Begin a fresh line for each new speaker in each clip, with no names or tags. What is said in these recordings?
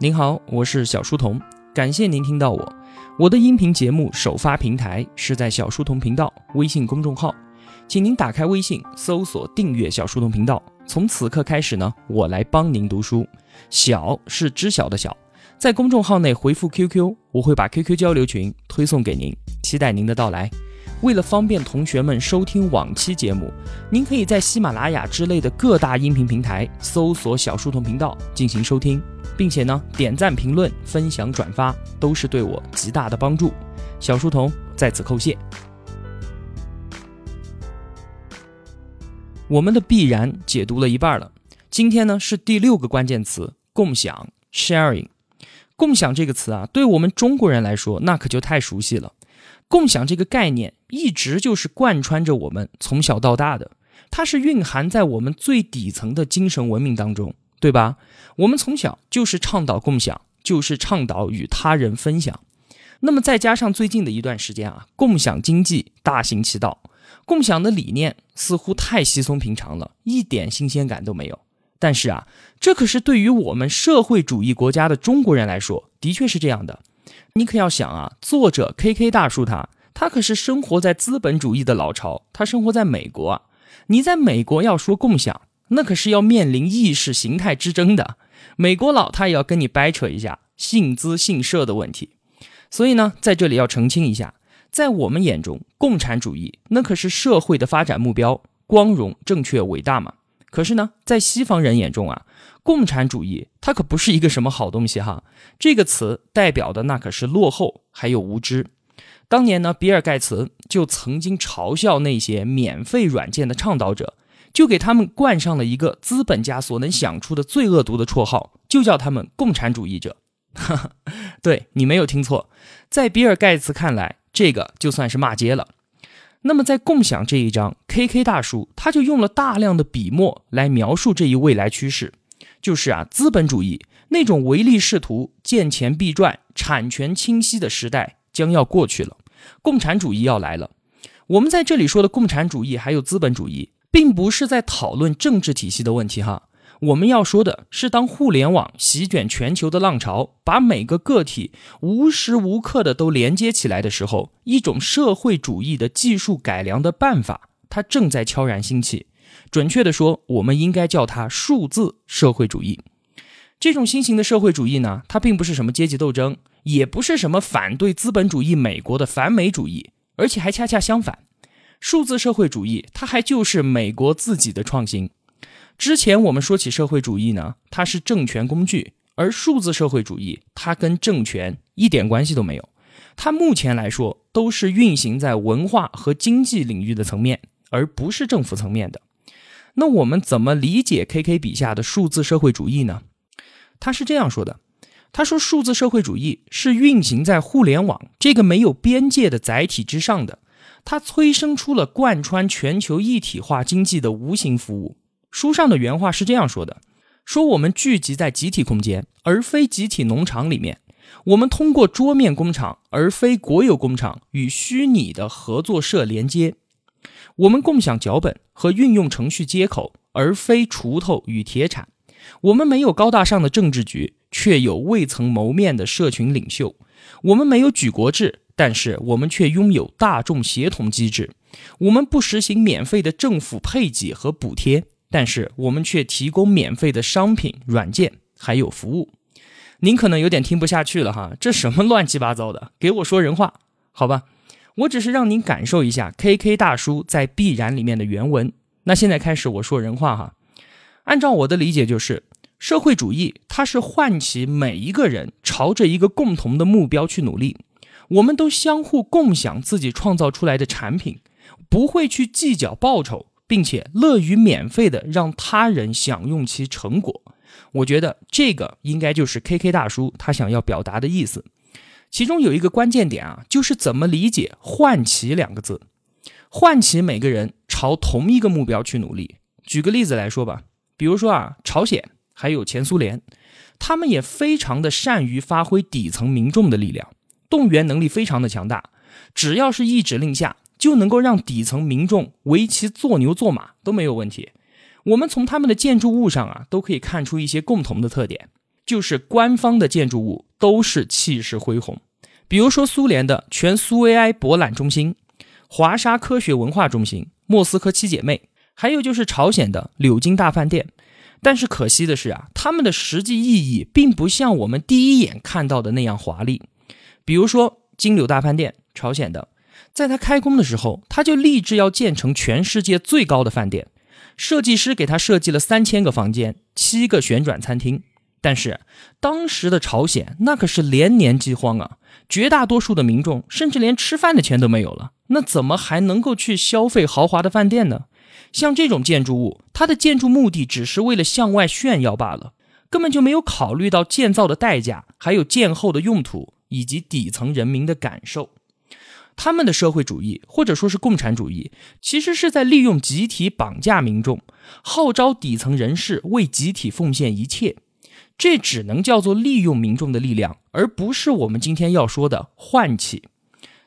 您好，我是小书童，感谢您听到我。我的音频节目首发平台是在小书童频道微信公众号，请您打开微信搜索订阅小书童频道。从此刻开始呢，我来帮您读书。小是知晓的小，在公众号内回复 QQ，我会把 QQ 交流群推送给您，期待您的到来。为了方便同学们收听往期节目，您可以在喜马拉雅之类的各大音频平台搜索“小书童频道”进行收听，并且呢，点赞、评论、分享、转发都是对我极大的帮助。小书童在此叩谢。我们的必然解读了一半了，今天呢是第六个关键词“共享 ”（sharing）。共享这个词啊，对我们中国人来说，那可就太熟悉了。共享这个概念一直就是贯穿着我们从小到大的，它是蕴含在我们最底层的精神文明当中，对吧？我们从小就是倡导共享，就是倡导与他人分享。那么再加上最近的一段时间啊，共享经济大行其道，共享的理念似乎太稀松平常了，一点新鲜感都没有。但是啊，这可是对于我们社会主义国家的中国人来说，的确是这样的。你可要想啊，作者 K K 大叔他他可是生活在资本主义的老巢，他生活在美国啊。你在美国要说共享，那可是要面临意识形态之争的。美国佬他也要跟你掰扯一下姓资姓社的问题。所以呢，在这里要澄清一下，在我们眼中，共产主义那可是社会的发展目标，光荣、正确、伟大嘛。可是呢，在西方人眼中啊。共产主义，它可不是一个什么好东西哈。这个词代表的那可是落后，还有无知。当年呢，比尔盖茨就曾经嘲笑那些免费软件的倡导者，就给他们冠上了一个资本家所能想出的最恶毒的绰号，就叫他们共产主义者。对你没有听错，在比尔盖茨看来，这个就算是骂街了。那么在共享这一章，K K 大叔他就用了大量的笔墨来描述这一未来趋势。就是啊，资本主义那种唯利是图、见钱必赚、产权清晰的时代将要过去了，共产主义要来了。我们在这里说的共产主义还有资本主义，并不是在讨论政治体系的问题哈。我们要说的是，当互联网席卷全球的浪潮把每个个体无时无刻的都连接起来的时候，一种社会主义的技术改良的办法，它正在悄然兴起。准确的说，我们应该叫它数字社会主义。这种新型的社会主义呢，它并不是什么阶级斗争，也不是什么反对资本主义美国的反美主义，而且还恰恰相反。数字社会主义，它还就是美国自己的创新。之前我们说起社会主义呢，它是政权工具，而数字社会主义它跟政权一点关系都没有。它目前来说都是运行在文化和经济领域的层面，而不是政府层面的。那我们怎么理解 K K 笔下的数字社会主义呢？他是这样说的：他说，数字社会主义是运行在互联网这个没有边界的载体之上的，它催生出了贯穿全球一体化经济的无形服务。书上的原话是这样说的：说我们聚集在集体空间，而非集体农场里面；我们通过桌面工厂，而非国有工厂，与虚拟的合作社连接。我们共享脚本和运用程序接口，而非锄头与铁铲。我们没有高大上的政治局，却有未曾谋面的社群领袖。我们没有举国制，但是我们却拥有大众协同机制。我们不实行免费的政府配给和补贴，但是我们却提供免费的商品、软件还有服务。您可能有点听不下去了哈，这什么乱七八糟的？给我说人话，好吧？我只是让您感受一下 K K 大叔在《必然》里面的原文。那现在开始我说人话哈。按照我的理解，就是社会主义，它是唤起每一个人朝着一个共同的目标去努力。我们都相互共享自己创造出来的产品，不会去计较报酬，并且乐于免费的让他人享用其成果。我觉得这个应该就是 K K 大叔他想要表达的意思。其中有一个关键点啊，就是怎么理解“唤起”两个字，唤起每个人朝同一个目标去努力。举个例子来说吧，比如说啊，朝鲜还有前苏联，他们也非常的善于发挥底层民众的力量，动员能力非常的强大，只要是一指令下，就能够让底层民众为其做牛做马都没有问题。我们从他们的建筑物上啊，都可以看出一些共同的特点。就是官方的建筑物都是气势恢宏。比如说苏联的全苏维埃博览中心、华沙科学文化中心、莫斯科七姐妹，还有就是朝鲜的柳京大饭店。但是可惜的是啊，他们的实际意义并不像我们第一眼看到的那样华丽。比如说金柳大饭店，朝鲜的，在它开工的时候，他就立志要建成全世界最高的饭店，设计师给他设计了三千个房间、七个旋转餐厅。但是当时的朝鲜那可是连年饥荒啊，绝大多数的民众甚至连吃饭的钱都没有了，那怎么还能够去消费豪华的饭店呢？像这种建筑物，它的建筑目的只是为了向外炫耀罢了，根本就没有考虑到建造的代价，还有建后的用途以及底层人民的感受。他们的社会主义或者说是共产主义，其实是在利用集体绑架民众，号召底层人士为集体奉献一切。这只能叫做利用民众的力量，而不是我们今天要说的唤起。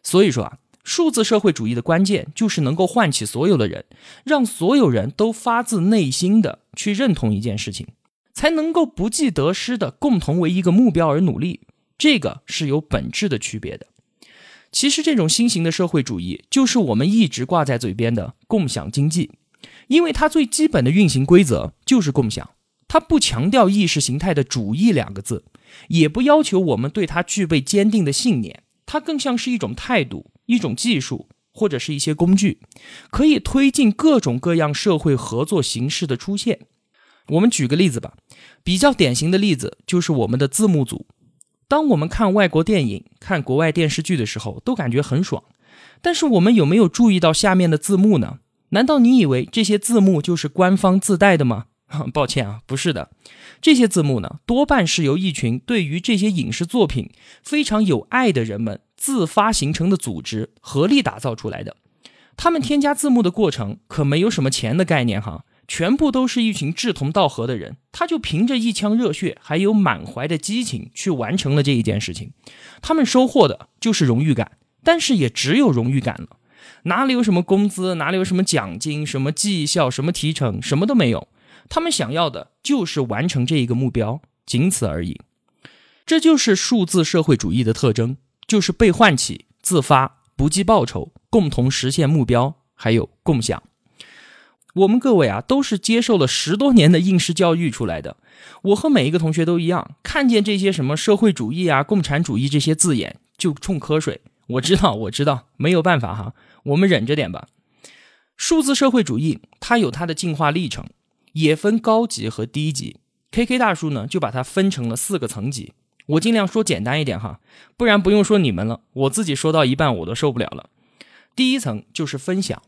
所以说啊，数字社会主义的关键就是能够唤起所有的人，让所有人都发自内心的去认同一件事情，才能够不计得失的共同为一个目标而努力。这个是有本质的区别的。其实这种新型的社会主义，就是我们一直挂在嘴边的共享经济，因为它最基本的运行规则就是共享。它不强调意识形态的主义两个字，也不要求我们对它具备坚定的信念，它更像是一种态度、一种技术或者是一些工具，可以推进各种各样社会合作形式的出现。我们举个例子吧，比较典型的例子就是我们的字幕组。当我们看外国电影、看国外电视剧的时候，都感觉很爽，但是我们有没有注意到下面的字幕呢？难道你以为这些字幕就是官方自带的吗？抱歉啊，不是的，这些字幕呢，多半是由一群对于这些影视作品非常有爱的人们自发形成的组织合力打造出来的。他们添加字幕的过程可没有什么钱的概念哈，全部都是一群志同道合的人，他就凭着一腔热血还有满怀的激情去完成了这一件事情。他们收获的就是荣誉感，但是也只有荣誉感了，哪里有什么工资，哪里有什么奖金，什么绩效，什么提成，什么都没有。他们想要的就是完成这一个目标，仅此而已。这就是数字社会主义的特征，就是被唤起、自发、不计报酬、共同实现目标，还有共享。我们各位啊，都是接受了十多年的应试教育出来的。我和每一个同学都一样，看见这些什么社会主义啊、共产主义这些字眼就冲瞌睡。我知道，我知道，没有办法哈，我们忍着点吧。数字社会主义它有它的进化历程。也分高级和低级，K K 大叔呢就把它分成了四个层级。我尽量说简单一点哈，不然不用说你们了，我自己说到一半我都受不了了。第一层就是分享，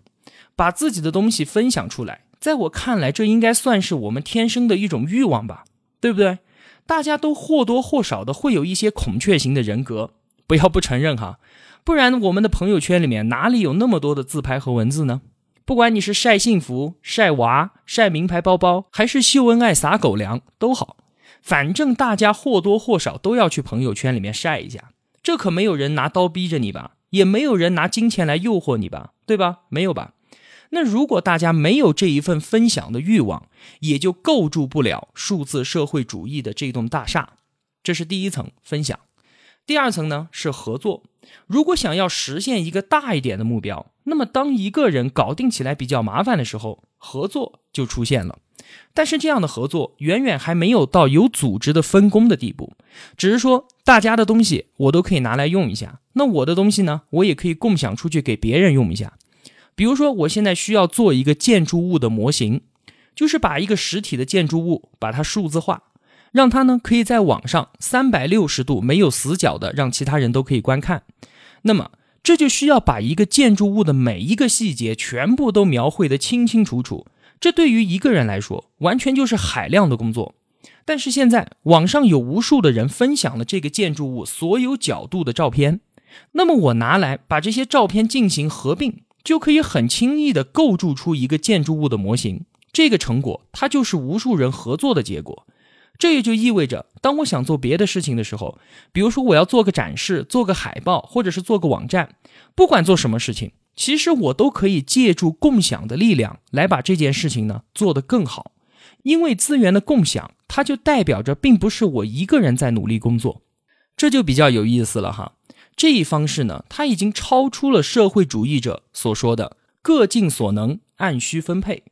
把自己的东西分享出来。在我看来，这应该算是我们天生的一种欲望吧，对不对？大家都或多或少的会有一些孔雀型的人格，不要不承认哈，不然我们的朋友圈里面哪里有那么多的自拍和文字呢？不管你是晒幸福、晒娃、晒名牌包包，还是秀恩爱、撒狗粮，都好，反正大家或多或少都要去朋友圈里面晒一下。这可没有人拿刀逼着你吧？也没有人拿金钱来诱惑你吧？对吧？没有吧？那如果大家没有这一份分享的欲望，也就构筑不了数字社会主义的这栋大厦。这是第一层分享。第二层呢是合作。如果想要实现一个大一点的目标，那么当一个人搞定起来比较麻烦的时候，合作就出现了。但是这样的合作远远还没有到有组织的分工的地步，只是说大家的东西我都可以拿来用一下，那我的东西呢，我也可以共享出去给别人用一下。比如说，我现在需要做一个建筑物的模型，就是把一个实体的建筑物把它数字化。让它呢可以在网上三百六十度没有死角的让其他人都可以观看，那么这就需要把一个建筑物的每一个细节全部都描绘的清清楚楚。这对于一个人来说完全就是海量的工作。但是现在网上有无数的人分享了这个建筑物所有角度的照片，那么我拿来把这些照片进行合并，就可以很轻易地构筑出一个建筑物的模型。这个成果它就是无数人合作的结果。这也就意味着，当我想做别的事情的时候，比如说我要做个展示、做个海报，或者是做个网站，不管做什么事情，其实我都可以借助共享的力量来把这件事情呢做得更好。因为资源的共享，它就代表着并不是我一个人在努力工作，这就比较有意思了哈。这一方式呢，它已经超出了社会主义者所说的各尽所能、按需分配，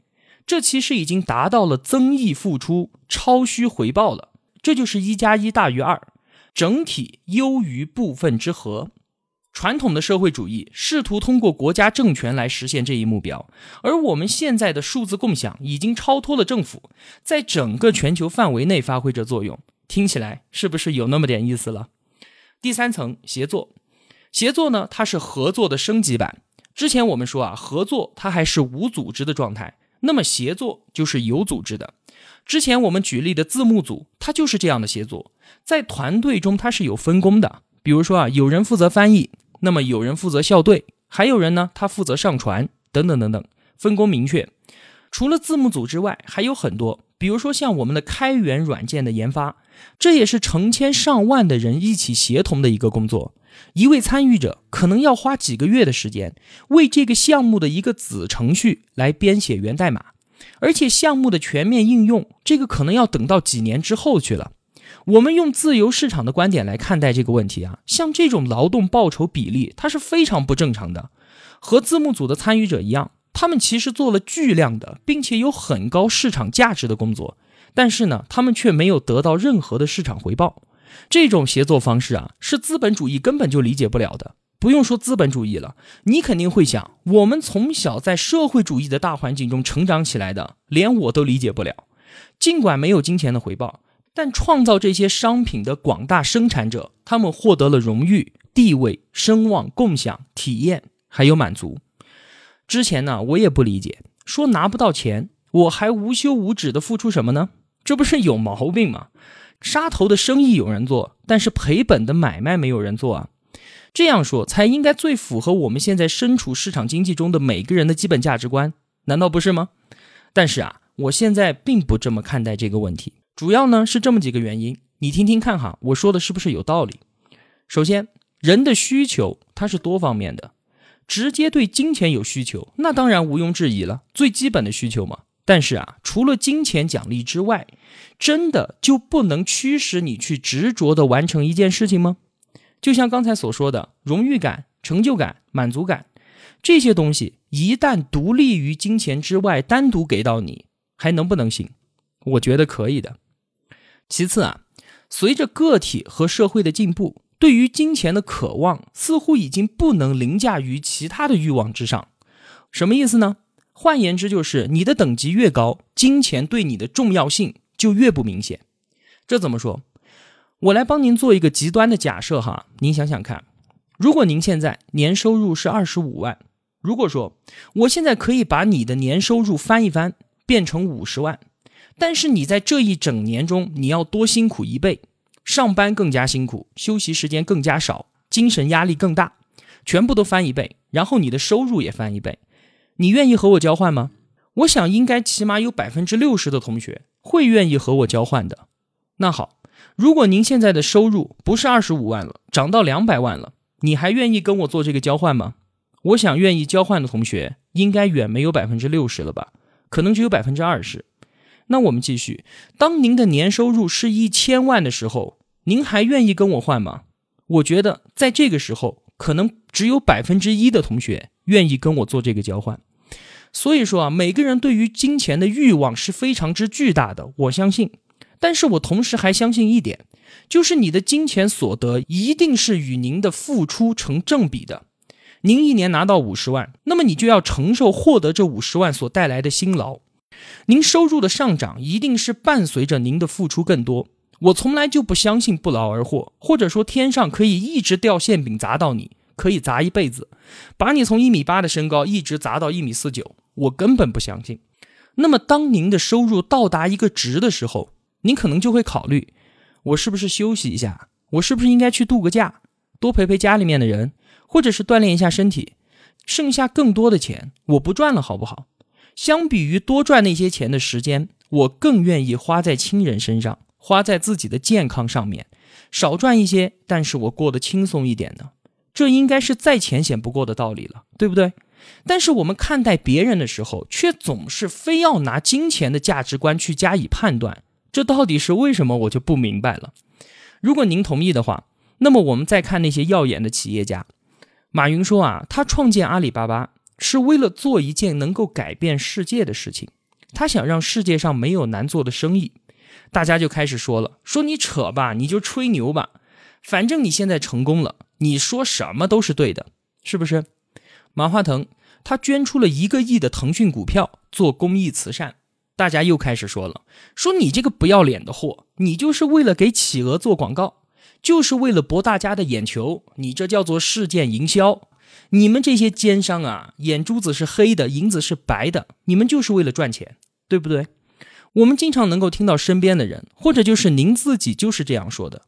这其实已经达到了增益付出、超需回报了。这就是一加一大于二，整体优于部分之和。传统的社会主义试图通过国家政权来实现这一目标，而我们现在的数字共享已经超脱了政府，在整个全球范围内发挥着作用。听起来是不是有那么点意思了？第三层协作，协作呢，它是合作的升级版。之前我们说啊，合作它还是无组织的状态，那么协作就是有组织的。之前我们举例的字幕组，它就是这样的协作，在团队中它是有分工的，比如说啊，有人负责翻译。那么有人负责校对，还有人呢，他负责上传等等等等，分工明确。除了字幕组之外，还有很多，比如说像我们的开源软件的研发，这也是成千上万的人一起协同的一个工作。一位参与者可能要花几个月的时间，为这个项目的一个子程序来编写源代码，而且项目的全面应用，这个可能要等到几年之后去了。我们用自由市场的观点来看待这个问题啊，像这种劳动报酬比例，它是非常不正常的。和字幕组的参与者一样，他们其实做了巨量的，并且有很高市场价值的工作，但是呢，他们却没有得到任何的市场回报。这种协作方式啊，是资本主义根本就理解不了的。不用说资本主义了，你肯定会想，我们从小在社会主义的大环境中成长起来的，连我都理解不了。尽管没有金钱的回报。但创造这些商品的广大生产者，他们获得了荣誉、地位、声望、共享、体验，还有满足。之前呢，我也不理解，说拿不到钱，我还无休无止的付出什么呢？这不是有毛病吗？杀头的生意有人做，但是赔本的买卖没有人做啊。这样说才应该最符合我们现在身处市场经济中的每个人的基本价值观，难道不是吗？但是啊，我现在并不这么看待这个问题。主要呢是这么几个原因，你听听看哈，我说的是不是有道理？首先，人的需求它是多方面的，直接对金钱有需求，那当然毋庸置疑了，最基本的需求嘛。但是啊，除了金钱奖励之外，真的就不能驱使你去执着的完成一件事情吗？就像刚才所说的，荣誉感、成就感、满足感这些东西，一旦独立于金钱之外，单独给到你，还能不能行？我觉得可以的。其次啊，随着个体和社会的进步，对于金钱的渴望似乎已经不能凌驾于其他的欲望之上。什么意思呢？换言之，就是你的等级越高，金钱对你的重要性就越不明显。这怎么说？我来帮您做一个极端的假设哈，您想想看，如果您现在年收入是二十五万，如果说我现在可以把你的年收入翻一翻，变成五十万。但是你在这一整年中，你要多辛苦一倍，上班更加辛苦，休息时间更加少，精神压力更大，全部都翻一倍，然后你的收入也翻一倍，你愿意和我交换吗？我想应该起码有百分之六十的同学会愿意和我交换的。那好，如果您现在的收入不是二十五万了，涨到两百万了，你还愿意跟我做这个交换吗？我想愿意交换的同学应该远没有百分之六十了吧，可能只有百分之二十。那我们继续。当您的年收入是一千万的时候，您还愿意跟我换吗？我觉得在这个时候，可能只有百分之一的同学愿意跟我做这个交换。所以说啊，每个人对于金钱的欲望是非常之巨大的，我相信。但是我同时还相信一点，就是你的金钱所得一定是与您的付出成正比的。您一年拿到五十万，那么你就要承受获得这五十万所带来的辛劳。您收入的上涨一定是伴随着您的付出更多。我从来就不相信不劳而获，或者说天上可以一直掉馅饼砸到你，可以砸一辈子，把你从一米八的身高一直砸到一米四九。我根本不相信。那么，当您的收入到达一个值的时候，您可能就会考虑：我是不是休息一下？我是不是应该去度个假，多陪陪家里面的人，或者是锻炼一下身体？剩下更多的钱，我不赚了，好不好？相比于多赚那些钱的时间，我更愿意花在亲人身上，花在自己的健康上面。少赚一些，但是我过得轻松一点呢。这应该是再浅显不过的道理了，对不对？但是我们看待别人的时候，却总是非要拿金钱的价值观去加以判断，这到底是为什么？我就不明白了。如果您同意的话，那么我们再看那些耀眼的企业家，马云说啊，他创建阿里巴巴是为了做一件能够改变世界的事情，他想让世界上没有难做的生意。大家就开始说了，说你扯吧，你就吹牛吧，反正你现在成功了，你说什么都是对的，是不是？马化腾他捐出了一个亿的腾讯股票做公益慈善，大家又开始说了，说你这个不要脸的货，你就是为了给企鹅做广告，就是为了博大家的眼球，你这叫做事件营销，你们这些奸商啊，眼珠子是黑的，银子是白的，你们就是为了赚钱，对不对？我们经常能够听到身边的人，或者就是您自己就是这样说的。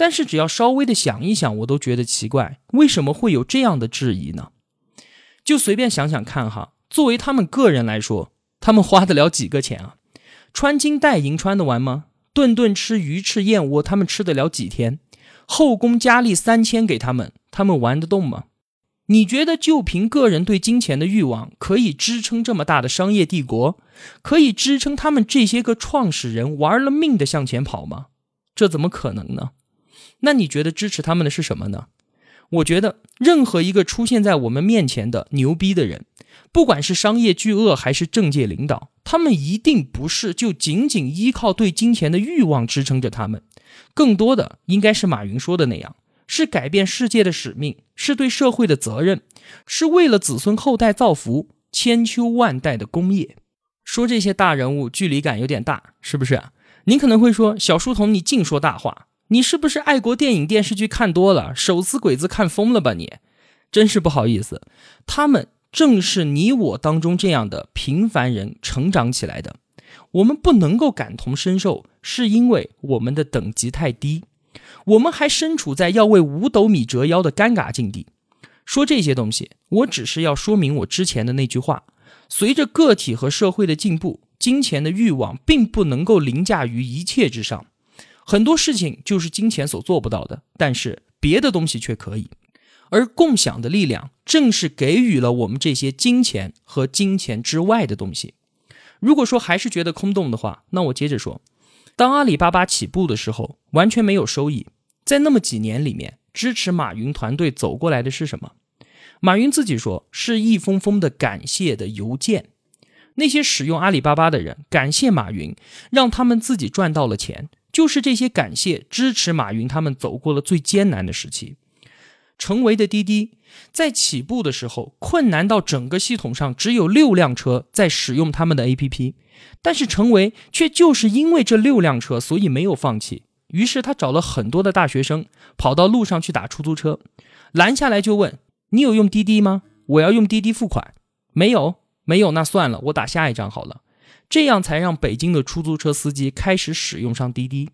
但是只要稍微的想一想，我都觉得奇怪，为什么会有这样的质疑呢？就随便想想看哈，作为他们个人来说，他们花得了几个钱啊？穿金戴银穿得完吗？顿顿吃鱼翅燕窝，他们吃得了几天？后宫佳丽三千给他们，他们玩得动吗？你觉得就凭个人对金钱的欲望，可以支撑这么大的商业帝国，可以支撑他们这些个创始人玩了命的向前跑吗？这怎么可能呢？那你觉得支持他们的是什么呢？我觉得任何一个出现在我们面前的牛逼的人，不管是商业巨鳄还是政界领导，他们一定不是就仅仅依靠对金钱的欲望支撑着他们，更多的应该是马云说的那样。是改变世界的使命，是对社会的责任，是为了子孙后代造福千秋万代的功业。说这些大人物距离感有点大，是不是？您可能会说，小书童你净说大话，你是不是爱国电影电视剧看多了，手撕鬼子看疯了吧？你真是不好意思，他们正是你我当中这样的平凡人成长起来的。我们不能够感同身受，是因为我们的等级太低。我们还身处在要为五斗米折腰的尴尬境地。说这些东西，我只是要说明我之前的那句话：随着个体和社会的进步，金钱的欲望并不能够凌驾于一切之上。很多事情就是金钱所做不到的，但是别的东西却可以。而共享的力量，正是给予了我们这些金钱和金钱之外的东西。如果说还是觉得空洞的话，那我接着说。当阿里巴巴起步的时候，完全没有收益。在那么几年里面，支持马云团队走过来的是什么？马云自己说，是一封封的感谢的邮件。那些使用阿里巴巴的人感谢马云，让他们自己赚到了钱，就是这些感谢支持马云他们走过了最艰难的时期。成为的滴滴在起步的时候，困难到整个系统上只有六辆车在使用他们的 APP。但是成为却就是因为这六辆车，所以没有放弃。于是他找了很多的大学生，跑到路上去打出租车，拦下来就问：“你有用滴滴吗？我要用滴滴付款。”没有，没有，那算了，我打下一张好了。这样才让北京的出租车司机开始使用上滴滴。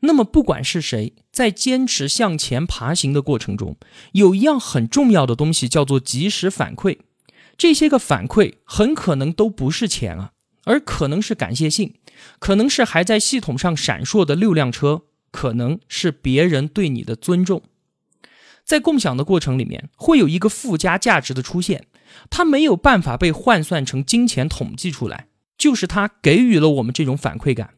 那么不管是谁，在坚持向前爬行的过程中，有一样很重要的东西叫做及时反馈。这些个反馈很可能都不是钱啊。而可能是感谢信，可能是还在系统上闪烁的六辆车，可能是别人对你的尊重。在共享的过程里面，会有一个附加价值的出现，它没有办法被换算成金钱统计出来，就是它给予了我们这种反馈感，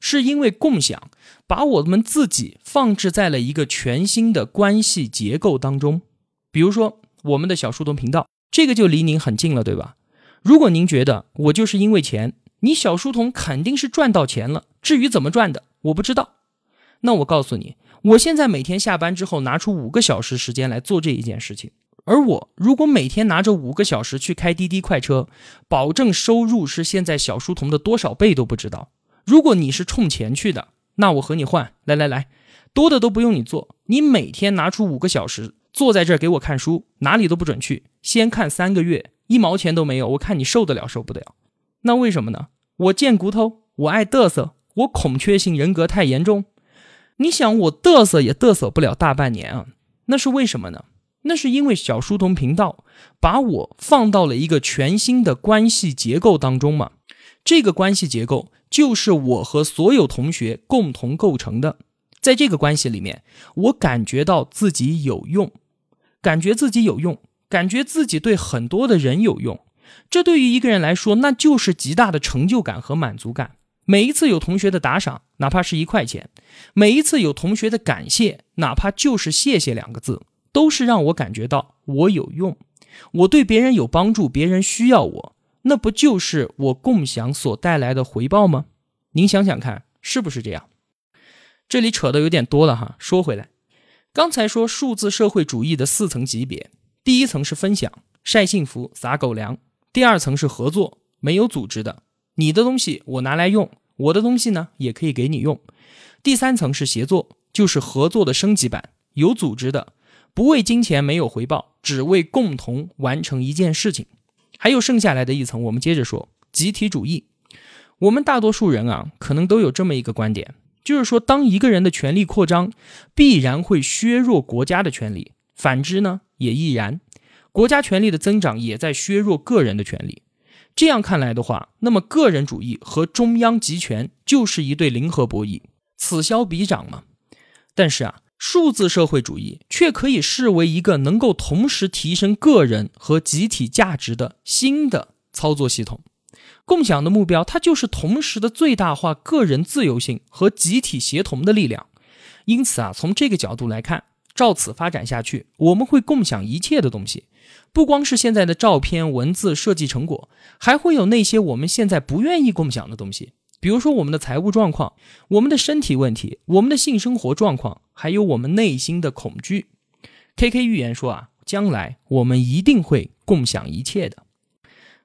是因为共享把我们自己放置在了一个全新的关系结构当中。比如说我们的小书童频道，这个就离您很近了，对吧？如果您觉得我就是因为钱，你小书童肯定是赚到钱了。至于怎么赚的，我不知道。那我告诉你，我现在每天下班之后拿出五个小时时间来做这一件事情。而我如果每天拿着五个小时去开滴滴快车，保证收入是现在小书童的多少倍都不知道。如果你是冲钱去的，那我和你换，来来来，多的都不用你做，你每天拿出五个小时坐在这儿给我看书，哪里都不准去，先看三个月。一毛钱都没有，我看你受得了受不了？那为什么呢？我贱骨头，我爱嘚瑟，我孔雀性人格太严重。你想我嘚瑟也嘚瑟不了大半年啊？那是为什么呢？那是因为小书童频道把我放到了一个全新的关系结构当中嘛。这个关系结构就是我和所有同学共同构成的。在这个关系里面，我感觉到自己有用，感觉自己有用。感觉自己对很多的人有用，这对于一个人来说，那就是极大的成就感和满足感。每一次有同学的打赏，哪怕是一块钱；每一次有同学的感谢，哪怕就是谢谢两个字，都是让我感觉到我有用，我对别人有帮助，别人需要我，那不就是我共享所带来的回报吗？您想想看，是不是这样？这里扯的有点多了哈，说回来。刚才说数字社会主义的四层级别，第一层是分享，晒幸福、撒狗粮；第二层是合作，没有组织的，你的东西我拿来用，我的东西呢也可以给你用；第三层是协作，就是合作的升级版，有组织的，不为金钱，没有回报，只为共同完成一件事情。还有剩下来的一层，我们接着说集体主义。我们大多数人啊，可能都有这么一个观点。就是说，当一个人的权力扩张，必然会削弱国家的权利；反之呢，也亦然。国家权力的增长也在削弱个人的权利。这样看来的话，那么个人主义和中央集权就是一对零和博弈，此消彼长嘛。但是啊，数字社会主义却可以视为一个能够同时提升个人和集体价值的新的操作系统。共享的目标，它就是同时的最大化个人自由性和集体协同的力量。因此啊，从这个角度来看，照此发展下去，我们会共享一切的东西，不光是现在的照片、文字、设计成果，还会有那些我们现在不愿意共享的东西，比如说我们的财务状况、我们的身体问题、我们的性生活状况，还有我们内心的恐惧。K K 预言说啊，将来我们一定会共享一切的。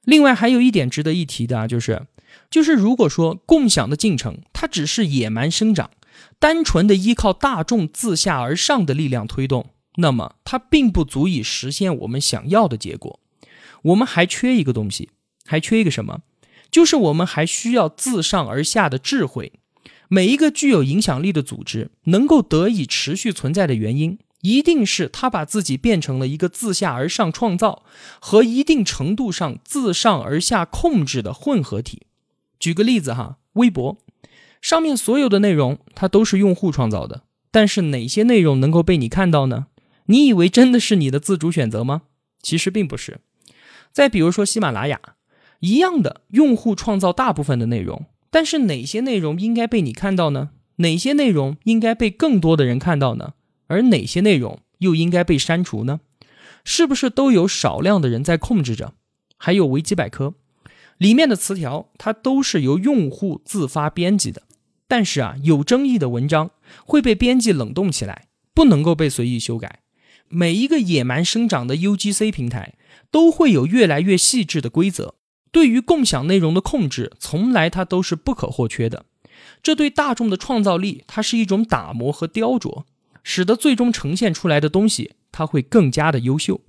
另外还有一点值得一提的啊，就是，就是如果说共享的进程它只是野蛮生长，单纯的依靠大众自下而上的力量推动，那么它并不足以实现我们想要的结果。我们还缺一个东西，还缺一个什么？就是我们还需要自上而下的智慧。每一个具有影响力的组织能够得以持续存在的原因。一定是他把自己变成了一个自下而上创造和一定程度上自上而下控制的混合体。举个例子哈，微博上面所有的内容它都是用户创造的，但是哪些内容能够被你看到呢？你以为真的是你的自主选择吗？其实并不是。再比如说喜马拉雅，一样的用户创造大部分的内容，但是哪些内容应该被你看到呢？哪些内容应该被更多的人看到呢？而哪些内容又应该被删除呢？是不是都有少量的人在控制着？还有维基百科里面的词条，它都是由用户自发编辑的。但是啊，有争议的文章会被编辑冷冻起来，不能够被随意修改。每一个野蛮生长的 UGC 平台都会有越来越细致的规则，对于共享内容的控制，从来它都是不可或缺的。这对大众的创造力，它是一种打磨和雕琢。使得最终呈现出来的东西，它会更加的优秀。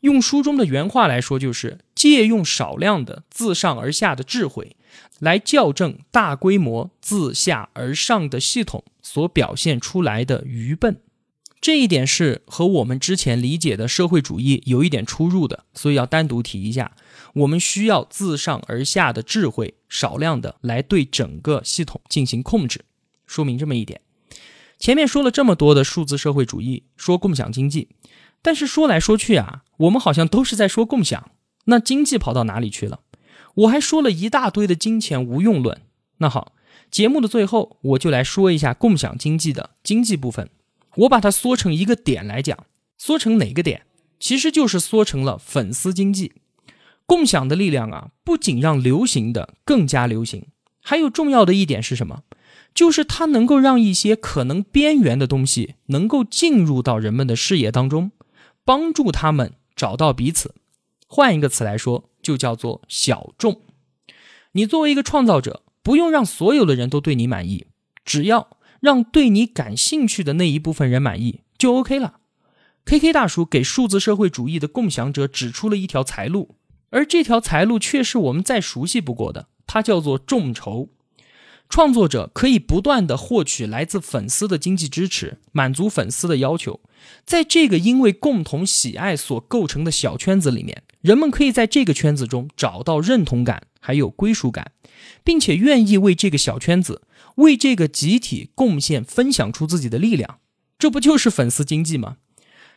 用书中的原话来说，就是借用少量的自上而下的智慧，来校正大规模自下而上的系统所表现出来的愚笨。这一点是和我们之前理解的社会主义有一点出入的，所以要单独提一下。我们需要自上而下的智慧，少量的来对整个系统进行控制，说明这么一点。前面说了这么多的数字社会主义，说共享经济，但是说来说去啊，我们好像都是在说共享，那经济跑到哪里去了？我还说了一大堆的金钱无用论。那好，节目的最后，我就来说一下共享经济的经济部分。我把它缩成一个点来讲，缩成哪个点？其实就是缩成了粉丝经济。共享的力量啊，不仅让流行的更加流行，还有重要的一点是什么？就是它能够让一些可能边缘的东西能够进入到人们的视野当中，帮助他们找到彼此。换一个词来说，就叫做小众。你作为一个创造者，不用让所有的人都对你满意，只要让对你感兴趣的那一部分人满意就 OK 了。K K 大叔给数字社会主义的共享者指出了一条财路，而这条财路却是我们再熟悉不过的，它叫做众筹。创作者可以不断的获取来自粉丝的经济支持，满足粉丝的要求。在这个因为共同喜爱所构成的小圈子里面，人们可以在这个圈子中找到认同感，还有归属感，并且愿意为这个小圈子、为这个集体贡献、分享出自己的力量。这不就是粉丝经济吗？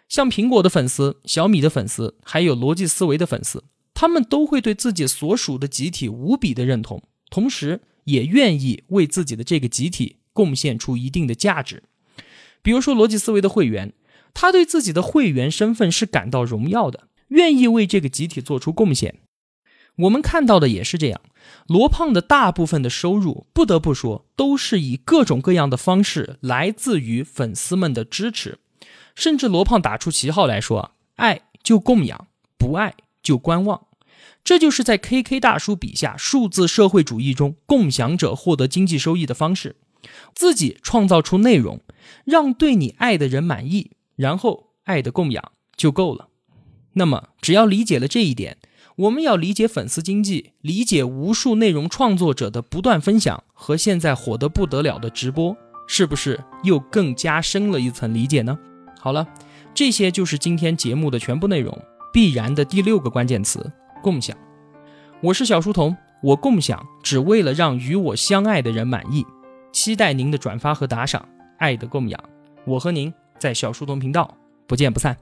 像苹果的粉丝、小米的粉丝，还有逻辑思维的粉丝，他们都会对自己所属的集体无比的认同，同时也愿意为自己的这个集体贡献出一定的价值。比如说逻辑思维的会员，他对自己的会员身份是感到荣耀的，愿意为这个集体做出贡献。我们看到的也是这样，罗胖的大部分的收入，不得不说，都是以各种各样的方式来自于粉丝们的支持。甚至罗胖打出旗号来说：“爱就供养，不爱就观望。”这就是在 KK 大叔笔下数字社会主义中共享者获得经济收益的方式。自己创造出内容，让对你爱的人满意，然后爱的供养就够了。那么，只要理解了这一点。我们要理解粉丝经济，理解无数内容创作者的不断分享和现在火得不得了的直播，是不是又更加深了一层理解呢？好了，这些就是今天节目的全部内容。必然的第六个关键词：共享。我是小书童，我共享只为了让与我相爱的人满意。期待您的转发和打赏，爱的供养。我和您在小书童频道不见不散。